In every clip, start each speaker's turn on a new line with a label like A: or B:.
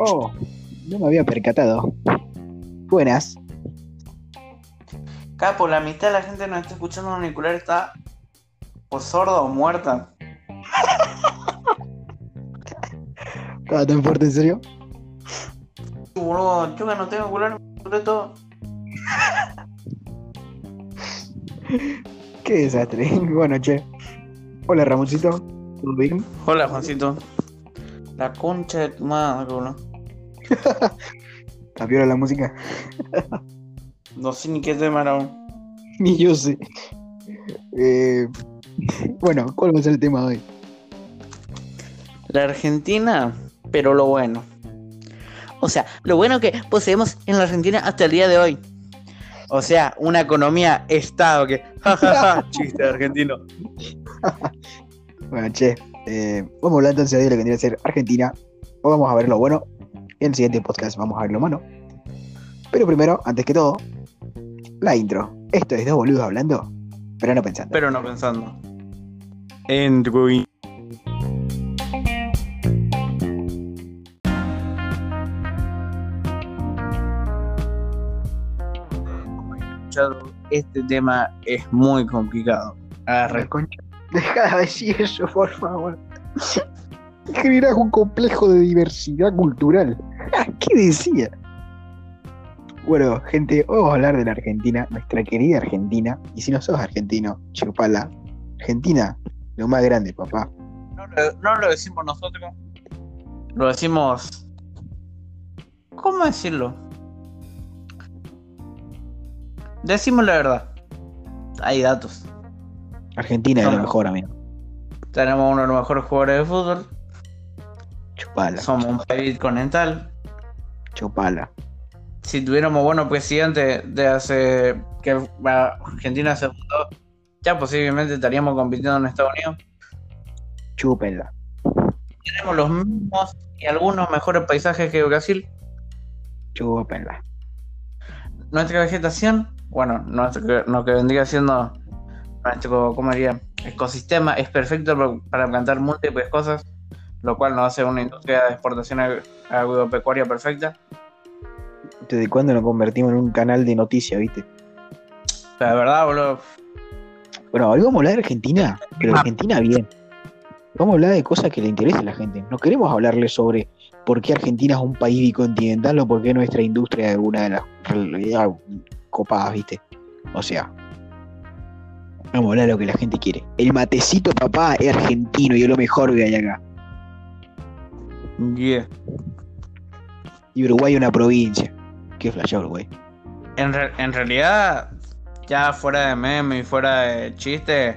A: Oh, no me había percatado. Buenas.
B: Capo, la mitad de la gente nos está escuchando en auricular está o sorda o muerta.
A: ¿Estaba tan fuerte, en serio?
B: Boludo, que no tengo auricular, sobre todo.
A: Qué desastre. Bueno, che. Hola, Ramoncito. ¿Todo bien?
B: Hola, Juancito. La concha de tu madre, boludo.
A: ¿Cambió la música?
B: No sé ni qué tema era aún.
A: Ni yo sé. Eh, bueno, ¿cuál va a ser el tema de hoy?
B: La Argentina, pero lo bueno. O sea, lo bueno que poseemos en la Argentina hasta el día de hoy. O sea, una economía estado que. Chiste argentino.
A: Bueno, che. eh, vamos a hablar entonces de lo que tendría que ser Argentina. O vamos a ver lo bueno. En el siguiente podcast vamos a ver lo malo. Pero primero, antes que todo, la intro. Esto es dos boludos hablando, pero no pensando.
B: Pero no pensando. Entry. Este tema es muy complicado.
A: La concha. Deja de decir eso, por favor. Generas un complejo de diversidad cultural. ¿Qué decía? Bueno, gente, vamos a hablar de la Argentina, nuestra querida Argentina. Y si no sos argentino, chupala. Argentina, lo más grande, papá.
B: No lo, no lo decimos nosotros. Lo decimos. ¿Cómo decirlo? Decimos la verdad. Hay datos.
A: Argentina es lo mejor, amigo.
B: Tenemos uno de los mejores jugadores de fútbol.
A: Chupala,
B: Somos un país continental.
A: chupala.
B: Si tuviéramos buenos presidentes de hace. que Argentina se fundó, ya posiblemente estaríamos compitiendo en Estados Unidos.
A: Chúpenla.
B: Tenemos los mismos y algunos mejores paisajes que Brasil.
A: Chúpenla.
B: Nuestra vegetación, bueno, nuestro, lo que vendría siendo nuestro, ¿cómo diría? Ecosistema es perfecto para- plantar múltiples cosas, lo cual nos hace una industria de exportación ag- agropecuaria perfecta.
A: ¿Desde cuándo nos convertimos en un canal de noticias, viste?
B: De verdad, boludo,
A: Bueno, hoy vamos a hablar de Argentina, pero
B: Ah.
A: Argentina bien. Vamos a hablar de cosas que le interesen a la gente. No queremos hablarle sobre por qué Argentina es un país bicontinental o por qué nuestra industria es una de las copadas, ¿viste? O sea, vamos a hablar de lo que la gente quiere. El matecito, papá, es argentino y es lo mejor que hay acá.
B: yeah.
A: Y Uruguay es una provincia. Qué flashado, Uruguay.
B: En, re- en realidad, ya fuera de meme y fuera de chiste,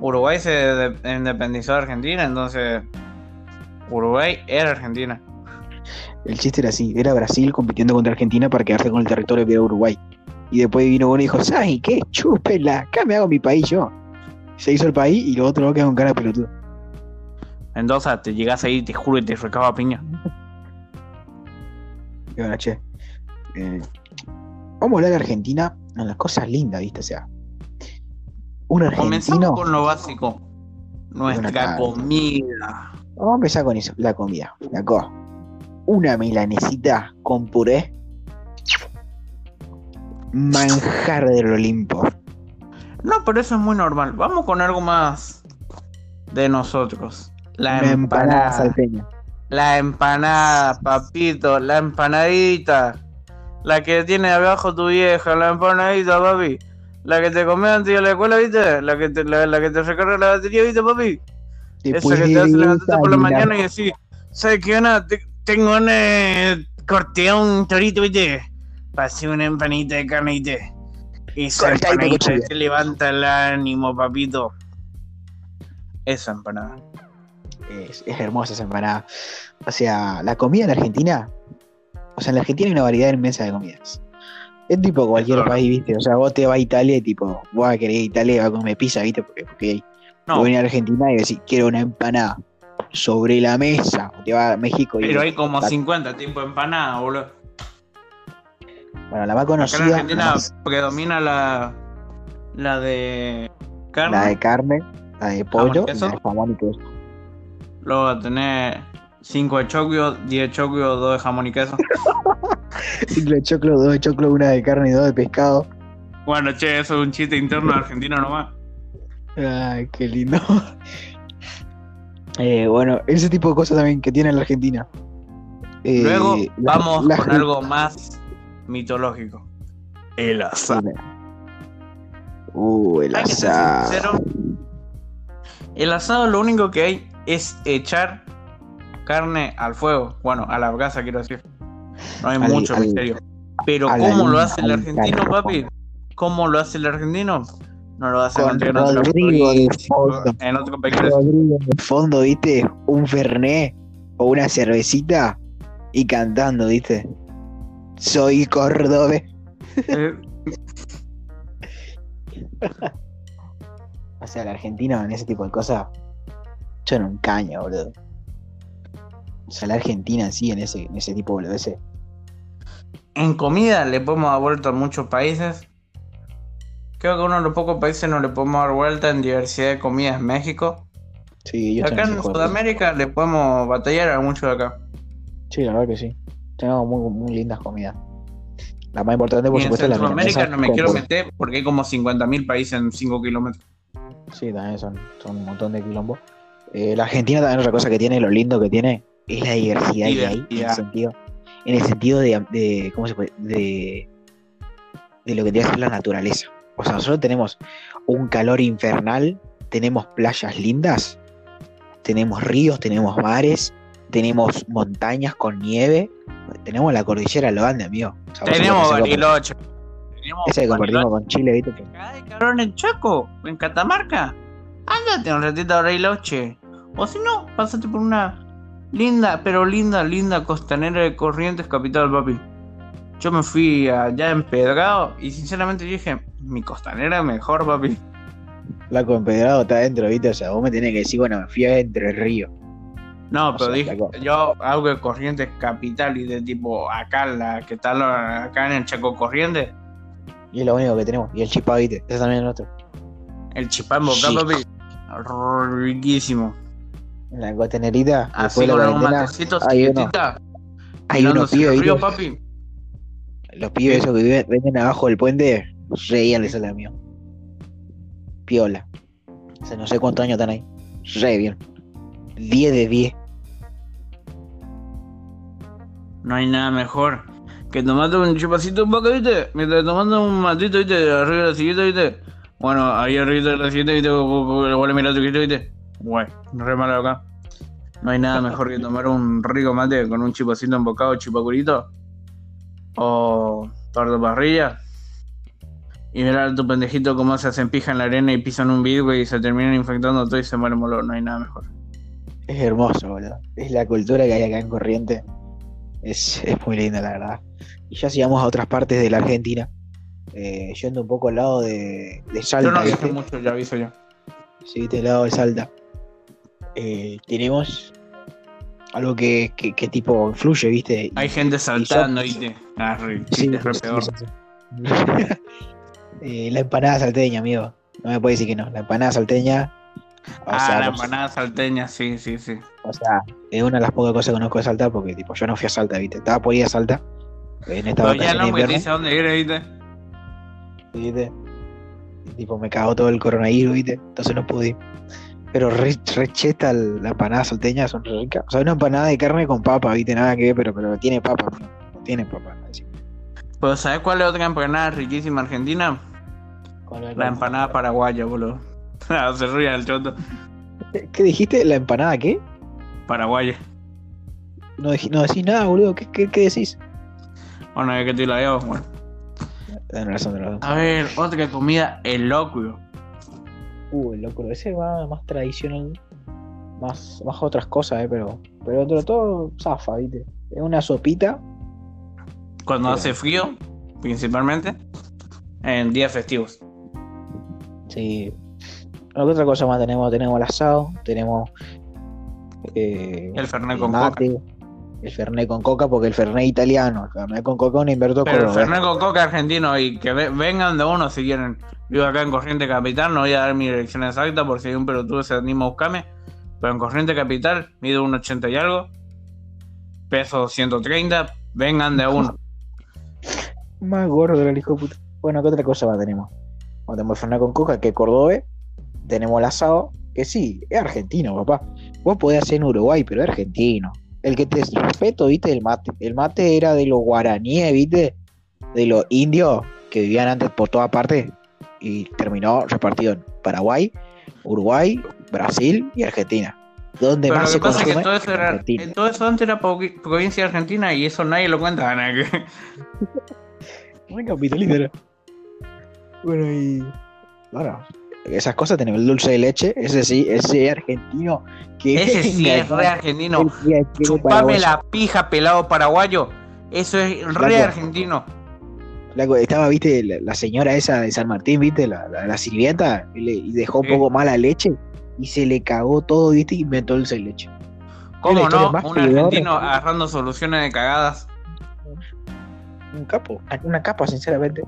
B: Uruguay se de- independizó de Argentina, entonces Uruguay era Argentina.
A: El chiste era así, era Brasil compitiendo contra Argentina para quedarse con el territorio era Uruguay. Y después vino uno y dijo, ¿sabes qué? Chúpela, acá me hago mi país yo. Se hizo el país y los otros quedan con cara de pelotudo.
B: Mendoza, te llegas ahí, te juro que te recaba piña.
A: Y bueno, che. Eh, vamos a hablar de Argentina en las cosas lindas, ¿viste? O sea, un
B: Comenzamos
A: argentino.
B: con lo básico. Nuestra comida.
A: Vamos a empezar con eso, la comida. La co. Una milanesita con puré. Manjar del Olimpo.
B: No, pero eso es muy normal. Vamos con algo más de nosotros. La
A: Una empanada
B: empanada.
A: salteña.
B: La empanada, papito. La empanadita. La que tiene abajo tu vieja. La empanadita, papi. La que te comí antes de la escuela, ¿viste? La que te, la, la que te recarga la batería, ¿viste, papi? Esa que te hace levantarte por la mañana y decir, ¿sabes qué, Ana? Te- tengo una cortea un torito, ¿viste? Pasé una empanita de carne, ¿viste? Esa empanadita te levanta el ánimo, papito. Esa empanada.
A: Es, es hermosa esa empanada. O sea, la comida en Argentina. O sea, en la Argentina hay una variedad inmensa de comidas. Es tipo cualquier
B: Claro.
A: país, ¿viste? O sea, vos te vas a Italia y tipo, vos a querer ir a Italia y vas a comer pizza, ¿viste? Porque, porque
B: No,
A: vos venís a Argentina y decís, quiero una empanada sobre la mesa. O te vas a México y
B: pero hay como
A: la-
B: 50 tipos de empanadas, boludo.
A: Bueno, la más
B: Acá en
A: conocida, la,
B: Argentina
A: más-
B: predomina la, la de carne.
A: la de carne, la de pollo la de jamón y queso.
B: Luego tener 5 de choclo, 10 de choclo, 2 de jamón y queso.
A: Cinco de choclo, dos de choclo, una de carne y dos de pescado.
B: Bueno, che, eso es un chiste interno argentino nomás.
A: Ay, qué lindo. Eh, bueno, ese tipo de cosas también que tiene la Argentina. Eh,
B: Luego vamos
A: la
B: con algo más mitológico. El asado.
A: Uh, el
B: Hay que ser
A: asado.
B: sincero. El asado lo único que hay es echar carne al fuego. Bueno, a la brasa quiero decir. No hay
A: Al-
B: mucho
A: al-
B: misterio. Pero ¿cómo lo hace el argentino, papi? ¿Cómo lo hace el argentino? No lo hace
A: Con
B: otro
A: Rodrigo de fondo.
B: en otro.
A: Rodrigo el fondo, ¿viste? Un fernet o una cervecita y cantando, ¿viste? Soy cordobés.
B: Eh,
A: O sea, el argentino en ese tipo de cosas son un caño, boludo. O sea, la Argentina en sí, en ese, en ese tipo de boludeces.
B: En comida le podemos dar vuelta a muchos países. Creo que uno de los pocos países no le podemos dar vuelta en diversidad de comidas es México.
A: Sí,
B: Y
A: ellos
B: acá en. Sudamérica le podemos batallar a muchos de acá.
A: Sí, la verdad que sí. Tenemos muy, muy lindas comidas. La más importante, por
B: y en
A: supuesto, es la milanesa
B: no me quiero meter porque hay como 50.000 países en 5 kilómetros.
A: Sí, también son, son un montón de quilombo. Eh, la Argentina también otra cosa que tiene, lo lindo que tiene, es la diversidad que hay en el
B: Diversidad.
A: sentido, en el sentido de, de- ¿cómo se puede? De, de lo que tiene que ser la naturaleza. O sea, nosotros tenemos un calor infernal, tenemos playas lindas, tenemos ríos, tenemos mares, tenemos montañas con nieve, tenemos la cordillera de los Andes, amigo. O sea,
B: Tenemos Bariloche. Tenemos
A: Esa que compartimos con Chile, ¿viste?
B: Ay, cabrón, en Chaco, en Catamarca. Ándate un ratito a Bariloche. O si no, pásate por una linda, pero linda, linda costanera de Corrientes, capital, papi. Yo me fui allá empedrado y sinceramente dije, mi costanera mejor, papi.
A: La Empedrado está adentro, ¿viste? O sea, vos me tenés que decir, bueno, me fui adentro del río.
B: No,
A: O
B: pero
A: sea,
B: dije, yo algo de Corrientes capital y de tipo acá, la que está acá en el Chaco Corrientes,
A: Y es lo único que tenemos. Y el chipá, ¿viste? Ese también es nuestro.
B: el chipá en boca, papi. Riquísimo.
A: La costenerita,
B: Así con un matecito
A: hay uno- hay unos pibes,
B: río,
A: ¿viste?
B: papi.
A: Los pibes esos que viven, venden abajo del puente, reían de sale mío. Piola. O sea, no sé cuántos años están ahí. Re bien. 10 de 10.
B: No hay nada mejor que tomarte un chupacito un poco, ¿viste? Mientras tomando un matito, ¿viste? Arriba de la sillita, ¿viste? Bueno, ahí arriba de la sillita, ¿viste? Vos le mirás tu ¿viste? Güey, re malo acá. No hay nada mejor que tomar un rico mate con un chupacito embocado, chupacurito. O torta parrilla. Y mirar a tu pendejito cómo se hacen pija en la arena y pisan un vidrio y se terminan infectando todo y se mueren molor. No hay nada mejor.
A: Es hermoso, boludo. Es la cultura que hay acá en Corriente. Es, es muy linda, la verdad. Y ya sigamos a otras partes de la Argentina. Eh, yendo un poco al lado de, de Salta.
B: Yo no viaje mucho, ya aviso yo.
A: Sí, viste, el lado de Salta. Eh, tenemos algo que, que, que tipo influye, ¿viste?
B: Hay gente saltando,
A: Y
B: ¿viste? Ah, re,
A: Sí,
B: chiste, re
A: sí,
B: peor.
A: sí, sí. Eh, la empanada salteña, amigo. No me puede decir que no. La empanada salteña. O
B: ah,
A: sea,
B: la empanada salteña, sí, sí, sí.
A: o sea, es una de las pocas cosas que conozco de Salta porque tipo yo no fui a Salta, ¿viste? Estaba por ir a Salta en esta
B: Pero ya no,
A: invierno,
B: dice dónde ir, ¿viste?
A: ¿viste? Y, tipo me cagó todo el coronavirus, ¿viste? Entonces no pude ir. Pero re, re la empanada salteña, son re ricas. O sea, una empanada de carne con papa, ¿viste? Nada que ver, pero, pero tiene papa, ¿no? Tiene papa. así.
B: Pero ¿sabes cuál es otra empanada riquísima argentina?
A: La-
B: La empanada paraguaya, boludo. Se ríe el choto.
A: ¿Qué dijiste? ¿La empanada qué?
B: Paraguaya.
A: No, no decís nada, boludo. ¿Qué, qué, qué decís?
B: Bueno, ya que estoy la veo, bueno. A ver, otra comida, el locrio.
A: Uh, el locro, ese va más tradicional, más, más otras cosas, eh, pero, pero dentro de todo zafa, ¿viste? Es una sopita,
B: Cuando
A: Pero-
B: hace frío, principalmente, en días festivos.
A: Sí. ¿Qué otra cosa más tenemos? Tenemos el asado, tenemos eh,
B: El Fernet con
A: mate, el Fernet con coca, porque el Fernet italiano, el Fernet con coca un invento
B: Pero el
A: cordobés.
B: Fernet con Coca argentino y que ve- vengan de uno si quieren. Vivo acá en Corriente Capital, no voy a dar mi dirección exacta por si hay un pelotudo se anima a buscarme. Pero en Corriente Capital, mido un 80 y algo. Peso 130, vengan de uno.
A: Más gordo del hijo de puta. Bueno, ¿qué otra cosa más tenemos? Bueno, tenemos el Fernet con coca, que es cordobés. Tenemos el asado, que sí, es argentino, papá. Vos podés hacer en Uruguay, pero es argentino. El que te respeto, viste, el mate. El mate era de los guaraníes, viste, de los indios que vivían antes por toda parte y terminó repartido en Paraguay, Uruguay, Brasil y Argentina. Donde
B: Pero lo
A: más
B: que
A: se
B: pasa es que todo eso,
A: en
B: era,
A: Argentina.
B: todo eso antes era provi- provincia de Argentina y eso nadie lo cuenta.
A: Muy capitalista. Bueno, y. Bueno, esas cosas tenemos el dulce de leche, ese sí, ese argentino que.
B: Ese sí es re argentino. Chupame la pija pelado paraguayo. Eso es re argentino.
A: Estaba, viste, la, la señora esa de San Martín, viste, la, la, la sirvienta, y, le- y dejó un poco mala leche y se le cagó todo, viste, y inventó dulce de leche.
B: ¿Cómo no? Un argentino agarrando soluciones de cagadas.
A: Un capo, una capa, sinceramente.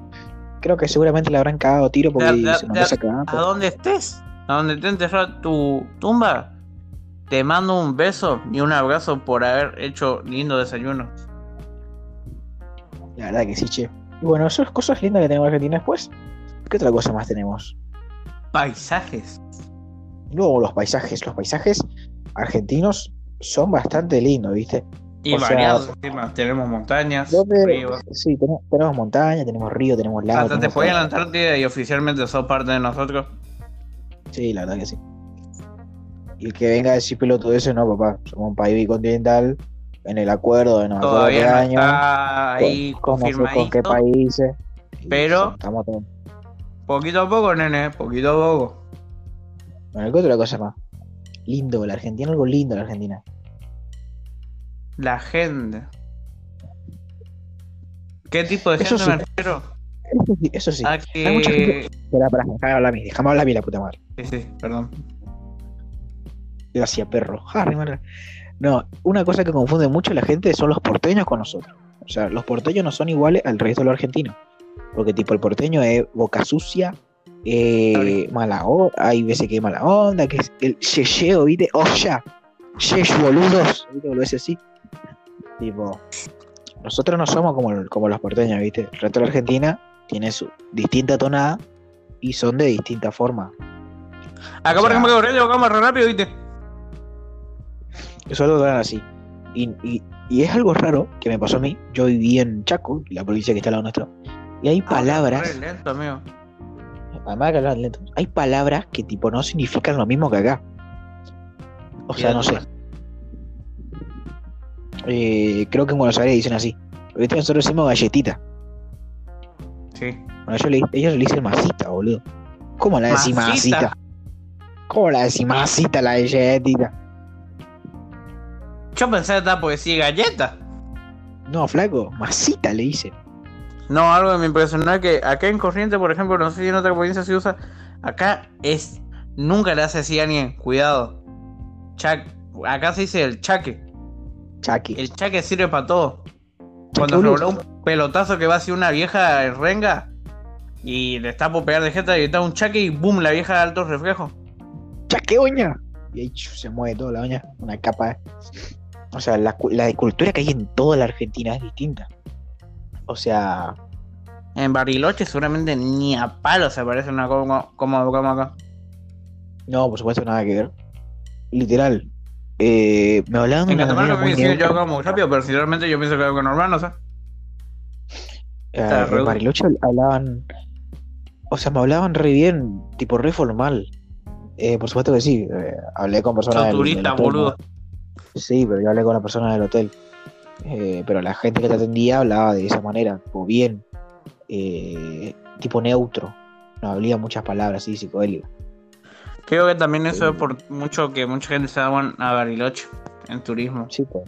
A: Creo que seguramente le habrán cagado tiro porque
B: De- de-
A: se
B: de-
A: esa cagada.
B: A donde estés, a donde te enterrado tu tumba, te mando un beso y un abrazo por haber hecho lindo desayuno.
A: La verdad que sí, che. Y bueno, esas cosas lindas que tenemos en Argentina después. ¿Qué otra cosa más tenemos?
B: Paisajes.
A: Luego los paisajes, los paisajes argentinos son bastante lindos, ¿viste?
B: Y
A: O sea,
B: variados encima. Tenemos montañas,
A: Donde-
B: ríos.
A: Sí, tenemos, tenemos montaña, tenemos río, tenemos lago.
B: Hasta te a la. Antártida y oficialmente sos parte de nosotros.
A: Sí, la verdad que sí. Y el que venga a decir pelotudo ese, no, papá. Somos un país bicontinental en el acuerdo de no qué
B: Todavía no
A: año.
B: está ahí
A: con, con qué países.
B: Pero-
A: Estamos todos.
B: Poquito a poco, nene, poquito a poco.
A: Bueno, ¿qué otra cosa más? Lindo, la Argentina, algo lindo la Argentina.
B: La gente. ¿Qué tipo de
A: Eso
B: gente
A: sí.
B: me refiero?
A: Eso sí, eso sí.
B: A
A: Hay mucha
B: que.
A: Espera, para, déjame hablar a mí, déjame hablar a mí, la puta madre.
B: Sí, sí, perdón.
A: Gracias, perro. No, una cosa que confunde mucho a la gente son los porteños con nosotros. O sea, los porteños no son iguales al resto de los argentinos. Porque, tipo, el porteño es boca sucia, eh, mala onda, hay veces que es mala onda, que es el yeyeo, ¿viste? Oh, ya. Yesh, boludos. ¿Viste? Lo así. Tipo, nosotros no somos como, como los porteños, ¿viste? El resto de la Argentina tiene su distinta tonada y son de distinta forma.
B: Acá,
A: O
B: por
A: sea-
B: ejemplo, Aurelio, vamos re rápido, ¿viste?
A: Eso lo dan así. Y, y- y es algo raro que me pasó a mí. Yo viví en Chaco, la provincia que está al lado nuestro. Y hay palabras,
B: Re lento, amigo.
A: además que hablan lento, hay palabras que tipo no significan lo mismo que acá. O sea, no sé. Eh, creo que en Buenos Aires dicen así. ¿Viste? Nosotros decimos galletita.
B: Sí.
A: Bueno, ellos le, ellos le dicen masita, boludo. ¿Cómo la decís
B: Masita.
A: masita? ¿Cómo la decís masita la galletita?
B: Yo pensé que estaba por decir galleta.
A: No, flaco, masita le dicen.
B: No, algo que me impresionó es que acá en Corriente, por ejemplo, no sé si en otra provincia se usa. Acá es. Nunca le hace así a alguien. Cuidado. Chac- Acá se dice el chaque. El chaque sirve para todo. Cuando revoló un pelotazo que va hacia una vieja en renga y le está por pegar de jeta y está un chaque y boom, la vieja de alto reflejo.
A: ¡Chaque uña! Y ahí se mueve toda la uña, una capa. eh. O sea, la, la cultura que hay en toda la Argentina es distinta. O sea,
B: En Bariloche seguramente ni a palo se parece una como, como, como acá.
A: no, por supuesto, nada que ver. Literal. Eh, me hablaban de una muy
B: yo hago muy rápido, pero sinceramente yo pienso que algo normal, no sé.
A: En Bariloche hablaban. O sea, me hablaban re bien, tipo re formal. Eh, por supuesto que sí. eh, hablé con personas.
B: Sos
A: del-
B: turista,
A: del hotel,
B: boludo.
A: Sí, pero yo hablé con la persona del hotel. Eh, pero la gente que te atendía hablaba de esa manera, tipo bien, tipo neutro. No hablaba muchas palabras así psicodélicas.
B: Creo que también eso es por mucho que mucha gente se da a Bariloche en turismo.
A: Sí, pues.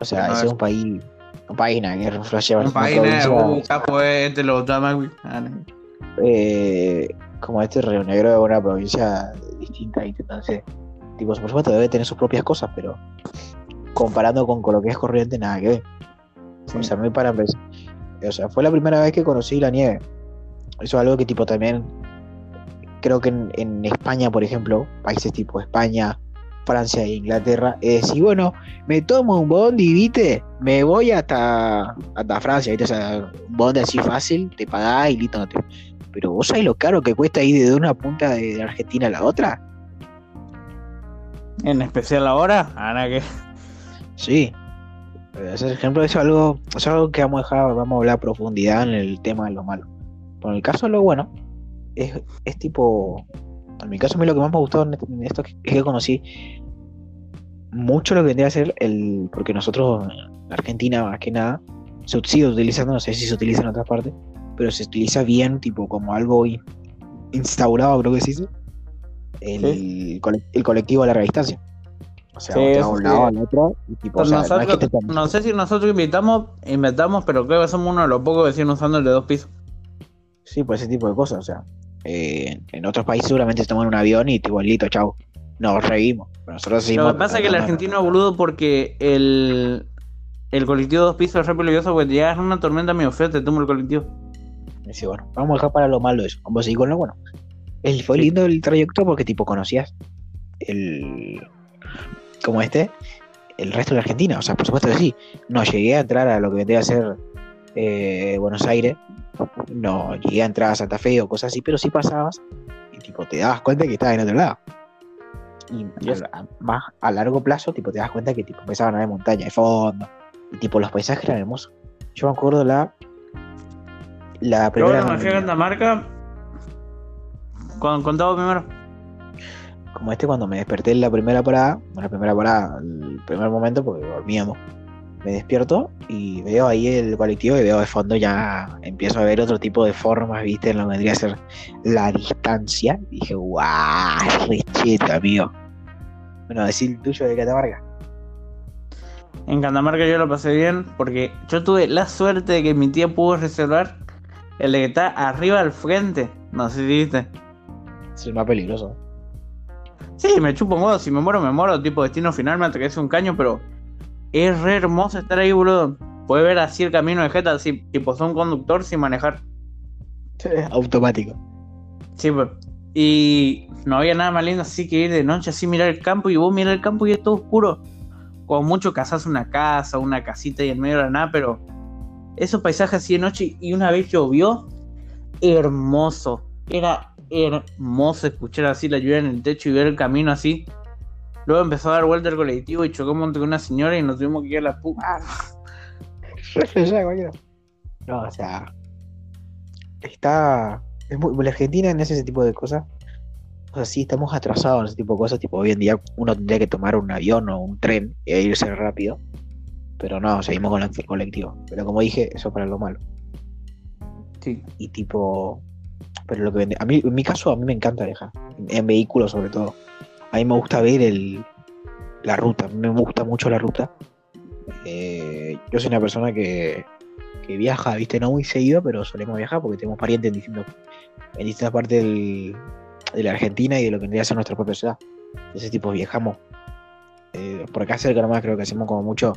A: O sea, ese es
B: es-
A: un país Un país, nada, que flashea
B: Un país,
A: provincia,
B: nada, vos buscás, pues, este lo llama, güey. No.
A: eh, como este Río Negro es una provincia distinta, entonces, tipo, por supuesto debe tener sus propias cosas, pero comparando con, con lo que es corriente, nada que ver. O sea, muy para empezar. O sea, fue la primera vez que conocí la nieve. Eso es algo que tipo también creo que en, en España, por ejemplo, países tipo España, Francia e Inglaterra, es decir, bueno, me tomo un bondi, ¿viste? Me voy hasta, hasta Francia, ¿viste? O sea, un bondi así fácil, te pagás y listo. No te... Pero vos sabés lo caro que cuesta ir de una punta de, Argentina a la otra.
B: En especial ahora, ahora que.
A: Sí. Ese ejemplo es algo, es algo que vamos a dejar, vamos a hablar a profundidad en el tema de lo malo. En el caso de lo bueno, es, es tipo. En mi caso, a mí lo que más me gustó en en esto es que conocí mucho lo que vendría a ser el. Porque nosotros, en Argentina, más que nada, se sigue utilizando, no sé si se utiliza en otras partes, pero se utiliza bien, tipo, como algo in- instaurado, creo que se dice, el, cole- el colectivo a larga distancia. O sea,
B: Sí,
A: te a un
B: sí.
A: lado al otro, y tipo, o sea, no es que
B: nosotros,
A: te tomes-
B: no sé si nosotros invitamos, inventamos, pero creo que somos uno de los pocos que siguen usando el de dos pisos.
A: Sí, por ese tipo de cosas, o sea. Eh, en otros países seguramente se toman un avión y tipo, listo, chau. Nos reímos. Pero nosotros
B: Lo que pasa es que el argentino es boludo porque el, el colectivo de dos pisos es re peligroso porque te llegas una tormenta medio fea, te toma el colectivo.
A: Sí, bueno, vamos a dejar para lo malo eso. Vamos a seguir con lo bueno. El, fue lindo el trayecto porque tipo conocías el. como este, el resto de la Argentina. O sea, por supuesto que sí. No llegué a entrar a lo que vendría a ser eh, Buenos Aires. No llegué a entrar a Santa Fe o cosas así, pero sí pasabas y tipo te dabas cuenta que estabas en otro lado. Y a- más a largo plazo, tipo te das cuenta que tipo empezaban a haber montaña de fondo. Y tipo los paisajes eran hermosos. Yo me acuerdo la. La
B: Yo
A: primera.
B: me fui a Catamarca, cuando contaba primero,
A: como este cuando me desperté en la primera parada, en la primera parada, el primer momento, porque dormíamos, me despierto y veo ahí el colectivo y veo de fondo ya empiezo a ver otro tipo de formas, viste, en lo que vendría a ser la distancia. Y dije, guau, rechito, amigo. Bueno, decir el tuyo de Catamarca.
B: en Catamarca yo lo pasé bien porque yo tuve la suerte de que mi tía pudo reservar el de que está arriba al frente. No sé si viste.
A: Es el más peligroso.
B: Sí, me chupo huevo, si me muero, me muero, tipo destino final, me atravesé un caño, pero es re hermoso estar ahí, boludo. Puedes ver así el camino de Jeta, así, tipo, son conductor sin manejar.
A: Automático.
B: Sí, pues. Y no había nada más lindo así que ir de noche, así mirar el campo, y vos mirar el campo y es todo oscuro. Como mucho cazás una casa, una casita y en medio de la nada, pero esos paisajes así de noche y una vez llovió, hermoso. Era hermoso escuchar así la lluvia en el techo y ver el camino así. Luego empezó a dar vuelta el colectivo y chocamos entre una señora y nos tuvimos que ir a la puta.
A: No, o sea. Está. Es muy, la Argentina en ese tipo de cosas. O sea, sí, estamos atrasados en ese tipo de cosas. Tipo, hoy en día uno tendría que tomar un avión o un tren e irse rápido. Pero no, seguimos con el colectivo. Pero como dije, eso para lo malo.
B: Sí.
A: Y tipo. Pero lo que vende. A mí, en mi caso, a mí me encanta viajar. En, en vehículos, sobre todo. A mí me gusta ver el, la ruta. Me gusta mucho la ruta. Eh, yo soy una persona que, que viaja, viste, no muy seguido, pero solemos viajar porque tenemos parientes en en distintas partes del- de la Argentina y de lo que vendría a ser nuestra propia ciudad. Ese tipo viajamos. Eh, por acá cerca nomás creo que hacemos como mucho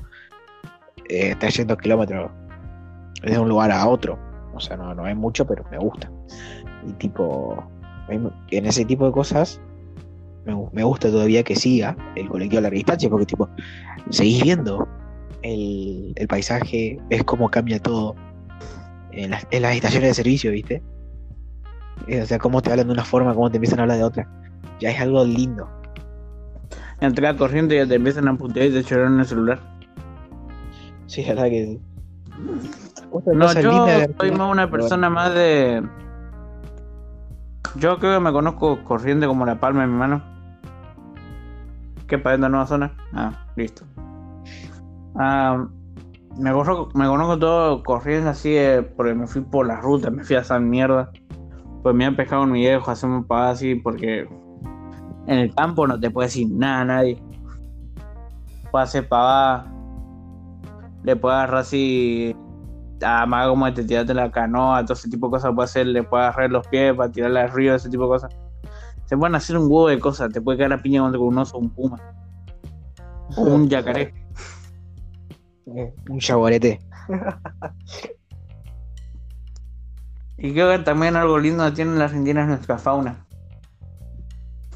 A: eh, 300 kilómetros de un lugar a otro. O sea, no, no es mucho, pero me gusta. Y tipo, en ese tipo de cosas me, gu- me gusta todavía que siga el colectivo a larga distancia, porque tipo, seguís viendo el, el paisaje, ves cómo cambia todo en las, en las estaciones de servicio, ¿viste? Eh, O sea, cómo te hablan de una forma, cómo te empiezan a hablar de otra. Ya es algo lindo.
B: Entré a corriente y ya te empiezan a putear y te lloran en el celular.
A: Sí, es verdad que. Otra
B: No, yo soy más una persona más de. Yo creo que me conozco corriente como la palma de mi mano. ¿Qué para esta nueva zona? Ah, listo. Ah, me, conozco, me conozco todo corriente así de- porque me fui por la ruta, me fui a esa mierda. Pues me han pescado mi viejo, hacemos pagada así porque en el campo no te puede decir nada nadie. Puede hacer pavada. le puede agarrar así, a más como te tirarte la canoa, todo ese tipo de cosas puede hacer, le puede agarrar los pies para tirarle al río, ese tipo de cosas. Se pueden hacer un huevo de cosas, te puede caer la piña contra un oso, un puma, o un yacaré.
A: Un jaguarete.
B: Y creo que también algo lindo que tiene la Argentina es nuestra fauna.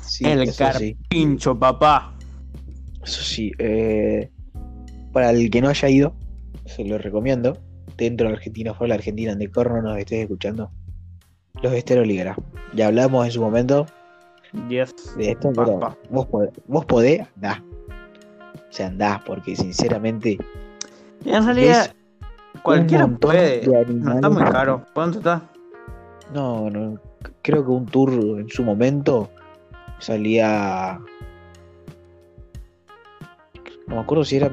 A: Sí,
B: el
A: sí.
B: carpincho, papá.
A: Eso sí. eh, para el que no haya ido, se lo recomiendo. Dentro de Argentina, fuera de la Argentina, donde corno nos estés escuchando. Los esteros Ligera. Ya hablamos en su momento
B: Yes.
A: de esto, pero vos podés, vos podés, andá. O sea, andá, porque sinceramente
B: en realidad, cualquiera puede.
A: de
B: No está muy caro. ¿Cuánto está?
A: No, no, creo que un tour en su momento salía. No me acuerdo si era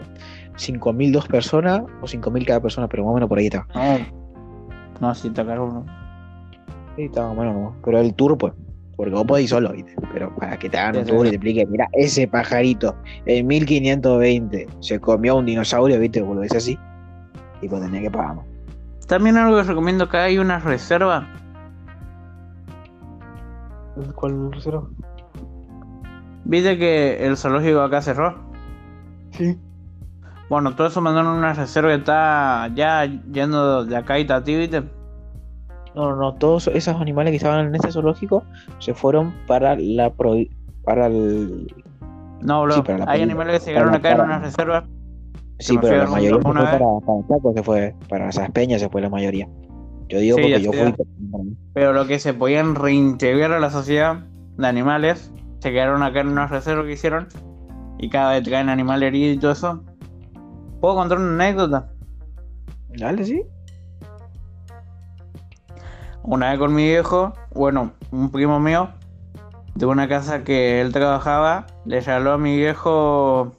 A: 5.000 dos personas o 5.000 cada persona, pero más o menos por ahí estaba.
B: No. No, sí está caro. ¿no?
A: Sí, estaba más o menos, ¿no? Pero el tour, pues, porque vos podés ir solo, ¿viste? Pero para que te hagan un tour y te expliquen, mira, ese pajarito en 1520 se comió un dinosaurio, ¿viste? Vos lo ves así. Y pues tenía que pagar más.
B: También algo que recomiendo acá hay una reserva.
A: ¿Cuál reserva?
B: Viste que el zoológico acá cerró.
A: Sí.
B: Bueno, todo eso mandaron a una reserva que está ya yendo de acá y Tati, ¿viste?
A: No, no, no, todos esos animales que estaban en ese zoológico se fueron para la provi- para el
B: No, bro.
A: Sí, para la
B: hay animales que se quedaron acá en
A: para-
B: una reserva.
A: sí, pero la mayoría se fue para, para Chaco, se fue para esas peñas se fue la mayoría. Yo digo
B: Sí,
A: porque yo fui
B: Pero lo que se podían reintegrar a la sociedad de animales, se quedaron acá en una reserva que hicieron. Y cada vez traen animal herido y todo eso. ¿Puedo contar una anécdota?
A: Dale, sí.
B: Una vez con mi viejo, bueno, un primo mío, de una casa que él trabajaba, le regaló a mi viejo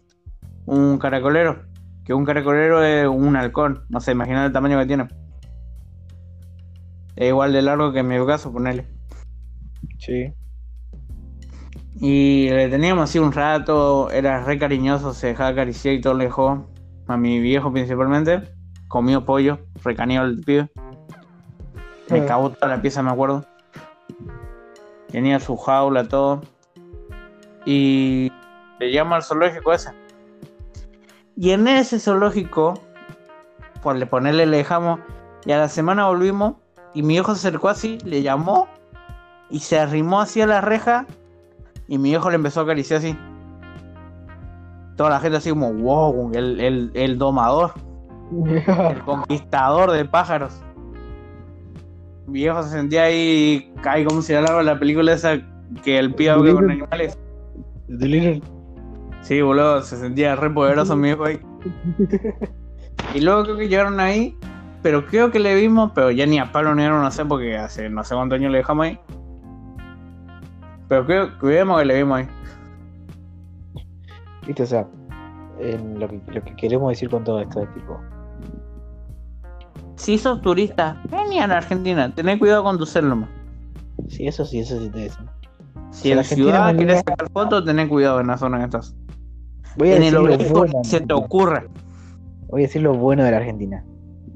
B: un caracolero. Que un caracolero es un halcón. No sé, imagina el tamaño que tiene. Es igual de largo que mi brazo, ponele.
A: Sí.
B: Y le teníamos así un rato, era re cariñoso, se dejaba acariciar y todo le dejó. A mi viejo principalmente. Comió pollo, recaneó el pibe. Me
A: Ah.
B: cagó toda la pieza, me acuerdo. Tenía su jaula, todo. Y le llama al zoológico ese. Y en ese zoológico, por le ponerle le dejamos. Y a la semana volvimos. Y mi viejo se acercó así, le llamó. Y se arrimó hacia la reja. Y mi viejo le empezó a acariciar así. Toda la gente así como, wow, el, el, el domador, el conquistador de pájaros. Mi viejo se sentía ahí, ahí como si hablaba la película esa que el pibe habla con animales. Sí, boludo, se sentía re poderoso mi viejo ahí. Y luego creo que llegaron ahí, pero creo que le vimos, pero ya ni a palo ni a no sé porque hace no sé cuántos años le dejamos ahí. Pero creo que vemos que le vimos ahí.
A: Viste, o sea, en lo, que, lo que queremos decir con todo esto es tipo.
B: Si sos turista, vení a la Argentina, tené cuidado con tu celular.
A: Sí, eso sí, eso sí te dicen.
B: Si
A: Si
B: en
A: la
B: ciudad quieres sacar fotos, tené cuidado en la zona que estás.
A: Voy a,
B: En
A: decir
B: el
A: lo bueno,
B: que se te ocurra.
A: voy a decir lo bueno de la Argentina.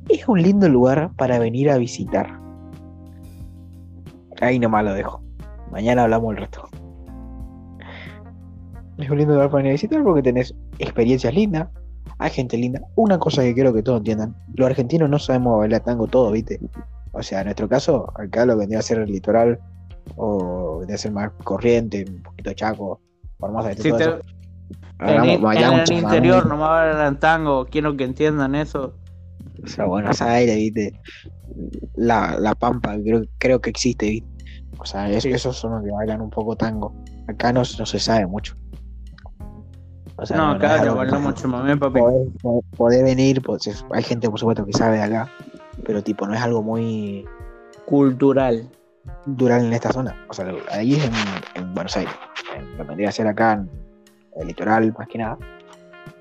A: Es un lindo lugar para venir a visitar. Ahí nomás lo dejo. Mañana hablamos el resto. Es un lindo lugar para venir a visitar porque tenés experiencias lindas, hay gente linda. Una cosa que quiero que todos entiendan: los argentinos no sabemos bailar tango todo, ¿viste? O sea, en nuestro caso, acá lo que vendría a ser el litoral, o vendría a ser más corriente, un poquito chaco, Formosa, ¿viste?
B: Si
A: Todo
B: te-
A: eso.
B: En,
A: Hablamos-
B: en
A: bailamos
B: el interior nomás bailan tango, quiero que entiendan eso.
A: O sea, Buenos Aires, ¿viste? La, la Pampa, creo, creo que existe, ¿viste? O sea, es-
B: Sí.
A: esos son los que bailan un poco tango. Acá no, no se sabe mucho. O sea,
B: no,
A: que-
B: bailamos chamamé, papi.
A: Podés, podés- venir, pues, es- hay gente por supuesto que sabe de acá, pero tipo, no es algo muy
B: Cultural.
A: cultural en esta zona. O sea, ahí es en, en Buenos Aires. En, lo que vendría a ser acá en el litoral, más que nada,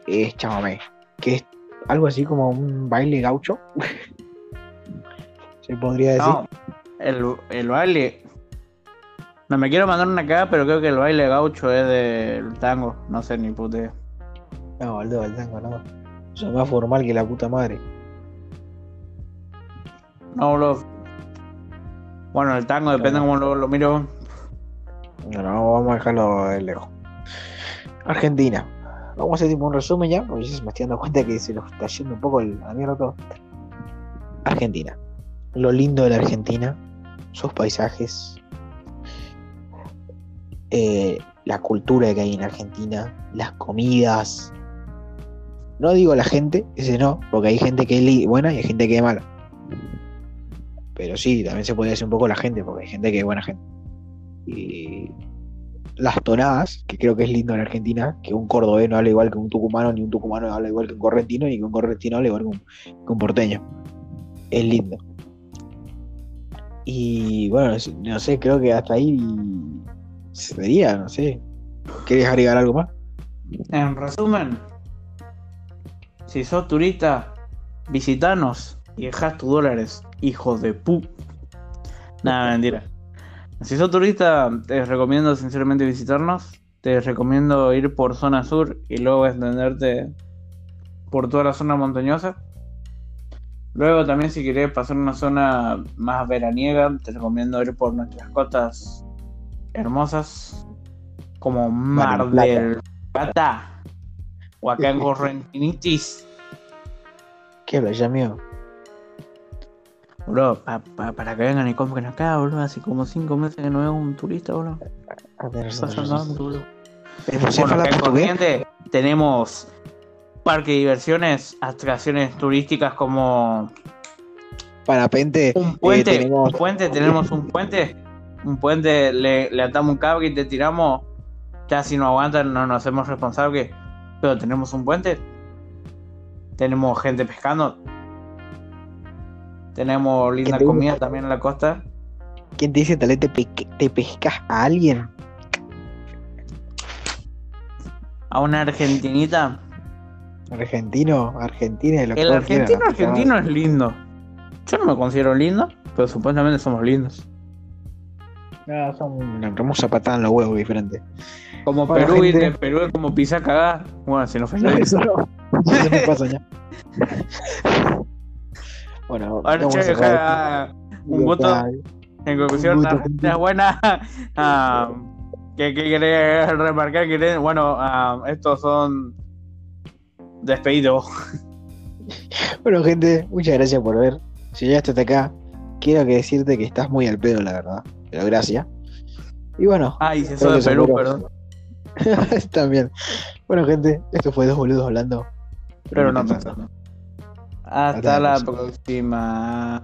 A: es chamamé, que es algo así como un baile gaucho. Se podría decir.
B: No, el, el baile. No me quiero mandar una cagada, pero creo que el baile gaucho es del tango. No sé ni puta.
A: No, el tango no. Eso es más formal que la puta madre.
B: No, boludo. Bueno, el tango depende
A: No.
B: cómo lo, lo miro.
A: No, no, vamos a dejarlo de lejos. Argentina. Vamos a hacer tipo un resumen ya, porque ya se me estoy dando cuenta que se nos está yendo un poco el- a mierda todo. Argentina. Lo lindo de la Argentina, sus paisajes, eh, la cultura que hay en Argentina, las comidas. No digo la gente, ese no, porque hay gente que es buena y hay gente que es mala. Pero sí, también se puede decir un poco la gente, porque hay gente que es buena gente. Y las tonadas, que creo que es lindo en Argentina, que un cordobés no habla igual que un tucumano, ni un tucumano habla igual que un correntino, ni que un correntino habla igual que un, porteño. Es lindo. Y bueno, no sé, creo que hasta ahí sería, no sé. ¿Querés agregar algo más?
B: En resumen, si sos turista, visitanos y dejás tus dólares, hijo de pu. Nada, mentira. Si sos turista, te recomiendo sinceramente visitarnos. Te recomiendo ir por zona sur y luego extenderte por toda la zona montañosa. Luego también si querés pasar una zona más veraniega, te recomiendo ir por nuestras costas hermosas como Mar
A: del Plata.
B: o acá en Correntinitis.
A: ¿Qué habla ya mío?
B: Bro, pa- pa- para que vengan y compren acá, bro. Hace como 5 meses que no veo un turista, bro.
A: Ah, tenés
B: Está sonando, bro.
A: Pero sé
B: Bueno, acá en tenemos parque de diversiones, atracciones turísticas como
A: Parapente.
B: un puente,
A: eh, tenemos-
B: un puente, tenemos un puente, un puente, le, le atamos un cable y te tiramos, ya si no aguantan no nos hacemos responsables, pero tenemos un puente, tenemos gente pescando, tenemos linda
A: te
B: comida también en la costa,
A: ¿Quién te dice tal vez te, pe- te pescas a alguien?
B: a una argentinita,
A: Argentino, Argentina. lo que
B: el argentino argentino es lindo, yo no me considero lindo, pero supuestamente somos lindos.
A: No, son una hermosa patada en los huevos diferente.
B: Como Perú,
A: gente.
B: ¿viste? Perú es como pisa cagar. Bueno, si no fue
A: No, eso no. Eso me pasa ya. bueno,
B: Ahora,
A: vamos a
B: che, ja, un.
A: Ya,
B: En conclusión,
A: Un
B: la
A: gusto,
B: gente es buena. Ah, ¿Qué, qué querés remarcar? ¿Querés? Bueno, ah, estos son despedidos.
A: Bueno, gente, muchas gracias por ver. Si llegaste hasta acá, quiero que decirte que estás muy al pedo, la verdad. Pero gracias. Y bueno,
B: Ay, si
A: que
B: de Perú, perdón.
A: también. Bueno, gente, esto fue Dos Boludos Hablando.
B: Pero no pensando. Hasta
A: Hasta la
B: la próxima.